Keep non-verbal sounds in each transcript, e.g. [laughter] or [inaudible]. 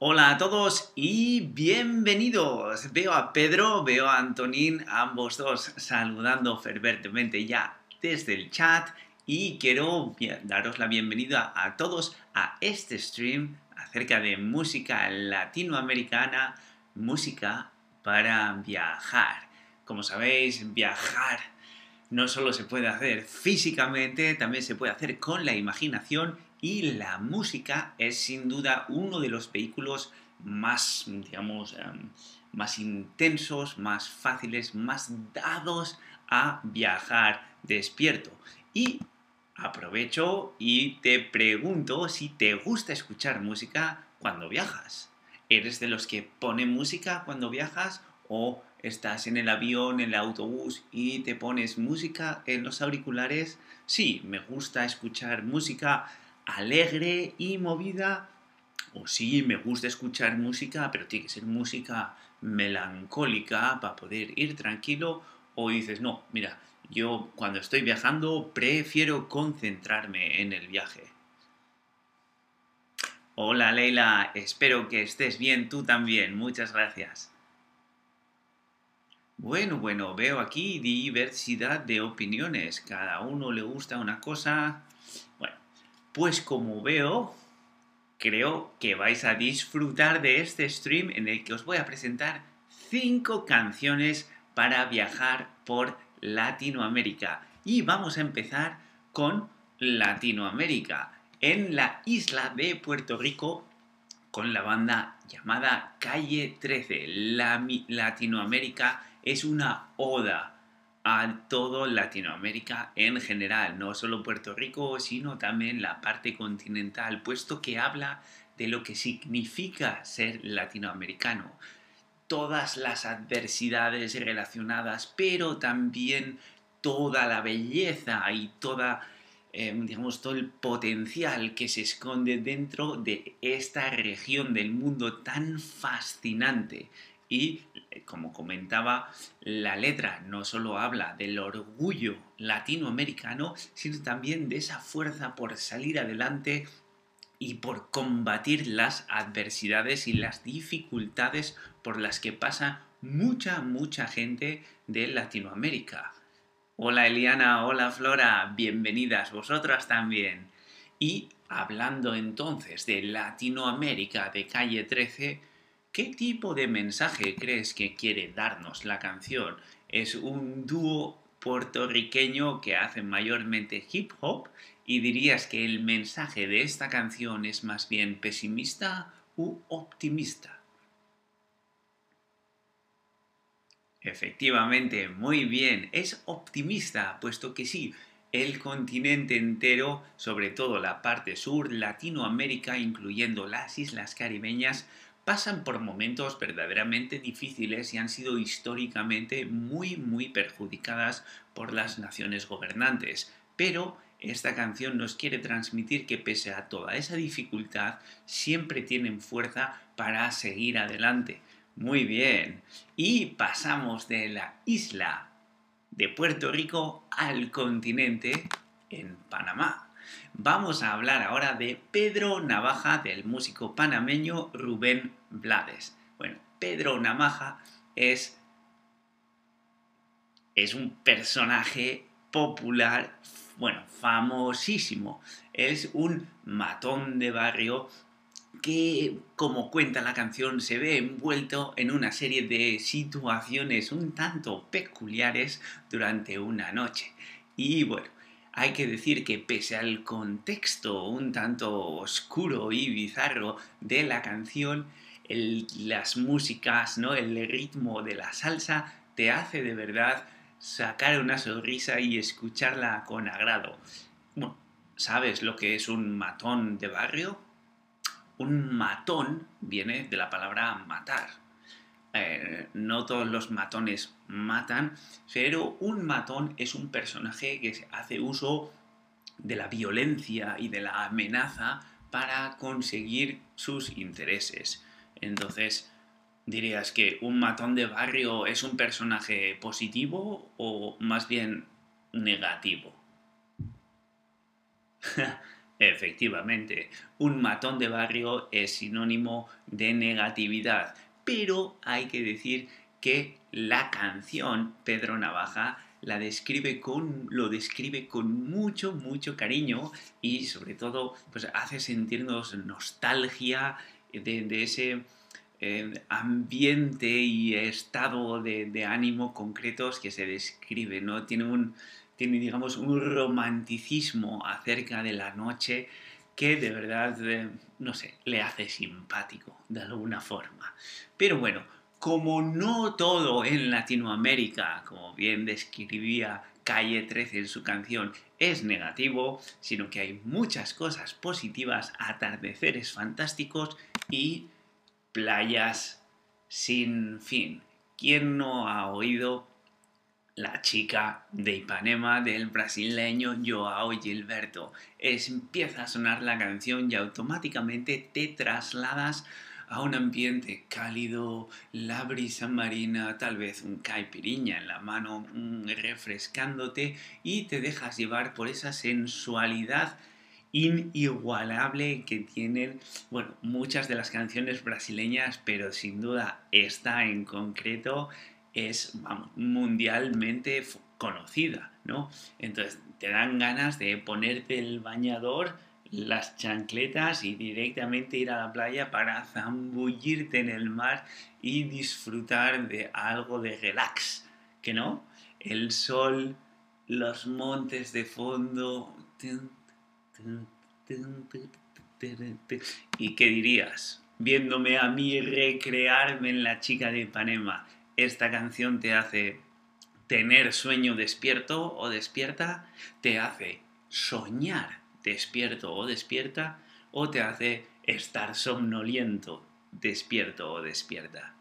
Hola a todos y bienvenidos. Veo a Pedro, veo a Antonín, ambos dos saludando ferventemente ya desde el chat y quiero daros la bienvenida a todos a este stream acerca de música latinoamericana, música para viajar. Como sabéis, viajar no solo se puede hacer físicamente, también se puede hacer con la imaginación y la música es sin duda uno de los vehículos más, digamos, em, más intensos, más fáciles, más dados a viajar despierto. Y aprovecho y te pregunto si te gusta escuchar música cuando viajas. ¿Eres de los que pone música cuando viajas o estás en el avión, en el autobús y te pones música en los auriculares? Sí, me gusta escuchar música alegre y movida, o sí, me gusta escuchar música, pero tiene que ser música melancólica para poder ir tranquilo, o dices, no, mira, yo cuando estoy viajando prefiero concentrarme en el viaje. Hola Leila, espero que estés bien tú también, muchas gracias. Bueno, bueno, veo aquí diversidad de opiniones, cada uno le gusta una cosa, pues como veo, creo que vais a disfrutar de este stream en el que os voy a presentar 5 canciones para viajar por Latinoamérica. Y vamos a empezar con Latinoamérica, en la isla de Puerto Rico, con la banda llamada Calle 13. La Latinoamérica es una oda a todo Latinoamérica en general, no solo Puerto Rico, sino también la parte continental, puesto que habla de lo que significa ser latinoamericano, todas las adversidades relacionadas, pero también toda la belleza y toda, eh, digamos, todo el potencial que se esconde dentro de esta región del mundo tan fascinante y, eh, como comentaba, la letra no solo habla del orgullo latinoamericano, sino también de esa fuerza por salir adelante y por combatir las adversidades y las dificultades por las que pasa mucha, mucha gente de Latinoamérica. Hola Eliana, hola Flora, bienvenidas vosotras también. Y hablando entonces de Latinoamérica de calle 13, ¿Qué tipo de mensaje crees que quiere darnos la canción? ¿Es un dúo puertorriqueño que hace mayormente hip hop? ¿Y dirías que el mensaje de esta canción es más bien pesimista u optimista? Efectivamente, muy bien, es optimista, puesto que sí, el continente entero, sobre todo la parte sur, Latinoamérica, incluyendo las islas caribeñas, pasan por momentos verdaderamente difíciles y han sido históricamente muy muy perjudicadas por las naciones gobernantes. Pero esta canción nos quiere transmitir que pese a toda esa dificultad, siempre tienen fuerza para seguir adelante. Muy bien. Y pasamos de la isla de Puerto Rico al continente en Panamá. Vamos a hablar ahora de Pedro Navaja, del músico panameño Rubén Blades. Bueno, Pedro Navaja es, es un personaje popular, bueno, famosísimo. Es un matón de barrio que, como cuenta la canción, se ve envuelto en una serie de situaciones un tanto peculiares durante una noche. Y bueno, hay que decir que pese al contexto un tanto oscuro y bizarro de la canción, las músicas, ¿no? el ritmo de la salsa te hace de verdad sacar una sonrisa y escucharla con agrado. ¿Sabes lo que es un matón de barrio? Un matón viene de la palabra matar. Eh, no todos los matones matan, pero un matón es un personaje que hace uso de la violencia y de la amenaza para conseguir sus intereses. Entonces, dirías que un matón de barrio es un personaje positivo o más bien negativo. [laughs] Efectivamente, un matón de barrio es sinónimo de negatividad, pero hay que decir que la canción Pedro Navaja la describe con, lo describe con mucho, mucho cariño y sobre todo pues hace sentirnos nostalgia de, ese eh, ambiente y estado de, ánimo concretos que se describe, ¿no? Tiene un, tiene, digamos, un romanticismo acerca de la noche que de verdad, eh, no sé, le hace simpático de alguna forma. Pero bueno, como no todo en Latinoamérica, como bien describía Calle 13 en su canción, es negativo, sino que hay muchas cosas positivas, atardeceres fantásticos y playas sin fin. ¿Quién no ha oído la chica de Ipanema del brasileño Joao Gilberto? empieza a sonar la canción y automáticamente te trasladas a un ambiente cálido, la brisa marina, tal vez un caipiriña en la mano refrescándote y te dejas llevar por esa sensualidad inigualable que tienen, bueno, muchas de las canciones brasileñas, pero sin duda esta en concreto es mundialmente conocida, ¿no? Entonces te dan ganas de ponerte el bañador las chancletas y directamente ir a la playa para zambullirte en el mar y disfrutar de algo de relax, que no, el sol, los montes de fondo. ¿Y qué dirías? Viéndome a mí recrearme en la chica de Ipanema, esta canción te hace tener sueño despierto o despierta, te hace soñar despierto o despierta, o te hace estar somnoliento, despierto o despierta.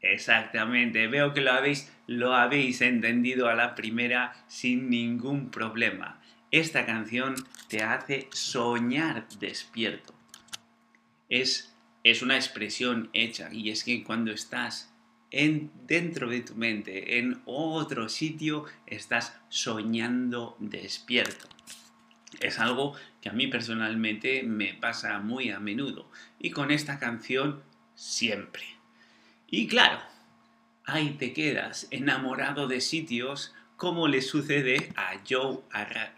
Exactamente, veo que lo habéis, lo habéis entendido a la primera sin ningún problema. Esta canción te hace soñar despierto. Es, es una expresión hecha y es que cuando estás en, dentro de tu mente, en otro sitio, estás soñando despierto. Es algo que a mí personalmente me pasa muy a menudo y con esta canción siempre. Y claro, ahí te quedas enamorado de sitios como le sucede a Joe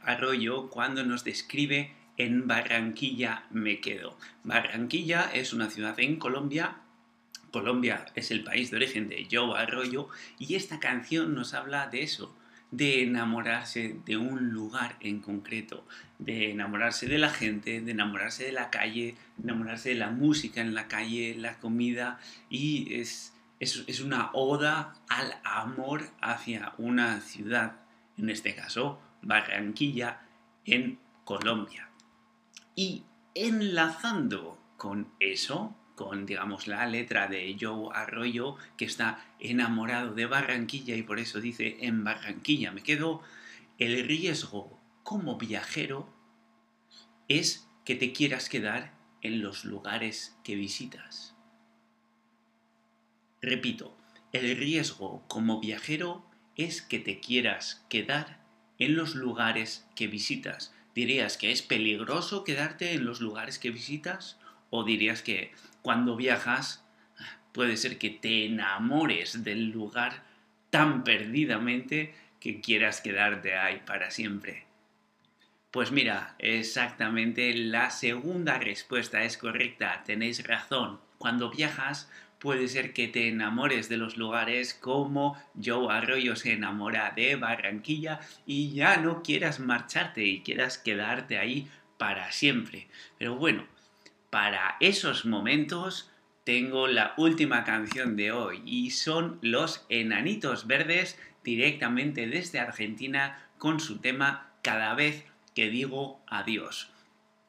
Arroyo cuando nos describe en Barranquilla me quedo. Barranquilla es una ciudad en Colombia Colombia es el país de origen de Joe Arroyo y esta canción nos habla de eso, de enamorarse de un lugar en concreto, de enamorarse de la gente, de enamorarse de la calle, de enamorarse de la música en la calle, la comida y es, es, una oda al amor hacia una ciudad, en este caso Barranquilla, en Colombia. Y enlazando con eso, con, digamos, la letra de Joe Arroyo, que está enamorado de Barranquilla y por eso dice en Barranquilla me quedo, el riesgo como viajero es que te quieras quedar en los lugares que visitas. Repito, el riesgo como viajero es que te quieras quedar en los lugares que visitas. ¿Dirías que es peligroso quedarte en los lugares que visitas? ¿O dirías que cuando viajas, puede ser que te enamores del lugar tan perdidamente que quieras quedarte ahí para siempre. Pues mira, exactamente la segunda respuesta es correcta, tenéis razón. Cuando viajas, puede ser que te enamores de los lugares como Joe Arroyo se enamora de Barranquilla y ya no quieras marcharte y quieras quedarte ahí para siempre. Pero bueno, para esos momentos tengo la última canción de hoy y son Los Enanitos Verdes directamente desde Argentina con su tema Cada vez que digo adiós.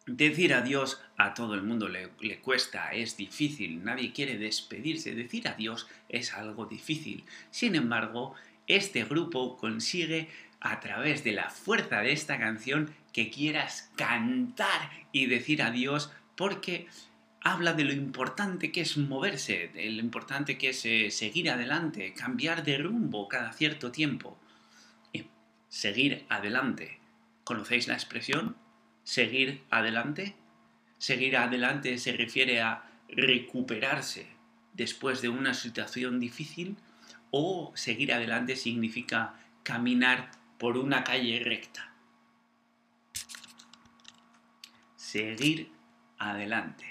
Decir adiós a todo el mundo le, cuesta, es difícil, nadie quiere despedirse, decir adiós es algo difícil. Sin embargo, este grupo consigue a través de la fuerza de esta canción que quieras cantar y decir adiós porque habla de lo importante que es moverse, de lo importante que es eh, seguir adelante, cambiar de rumbo cada cierto tiempo. seguir adelante. ¿Conocéis la expresión? Seguir adelante. Seguir adelante se refiere a recuperarse después de una situación difícil o seguir adelante significa caminar por una calle recta. Seguir adelante.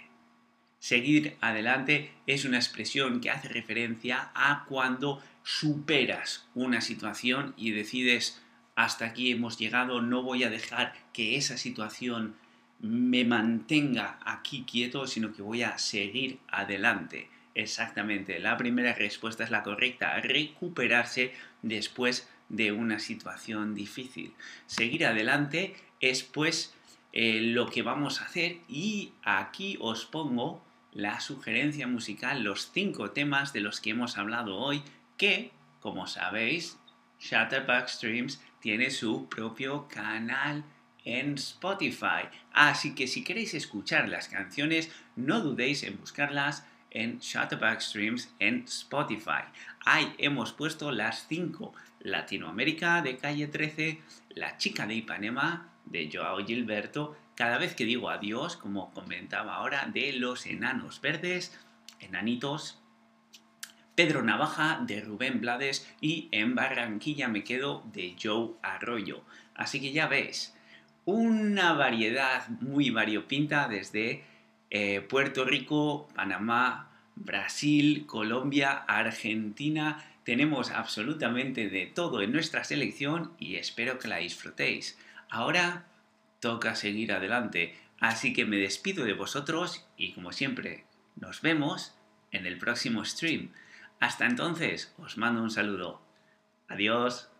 Seguir adelante es una expresión que hace referencia a cuando superas una situación y decides hasta aquí hemos llegado, no voy a dejar que esa situación me mantenga aquí quieto, sino que voy a seguir adelante. Exactamente, la primera respuesta es la correcta, recuperarse después de una situación difícil. Seguir adelante es pues eh, lo que vamos a hacer y aquí os pongo la sugerencia musical, los cinco temas de los que hemos hablado hoy, que, como sabéis, Shutterback Streams tiene su propio canal en Spotify. Así que si queréis escuchar las canciones, no dudéis en buscarlas en Shutterback Streams en Spotify. Ahí hemos puesto las 5. Latinoamérica de Calle 13, La chica de Ipanema de Joao Gilberto, cada vez que digo adiós, como comentaba ahora, de Los Enanos Verdes, Enanitos, Pedro Navaja de Rubén Blades y en Barranquilla me quedo de Joe Arroyo. Así que ya veis, una variedad muy variopinta desde eh, Puerto Rico, Panamá, Brasil, Colombia, Argentina. Tenemos absolutamente de todo en nuestra selección y espero que la disfrutéis. Ahora toca seguir adelante, así que me despido de vosotros y como siempre, nos vemos en el próximo stream. Hasta entonces, os mando un saludo. Adiós.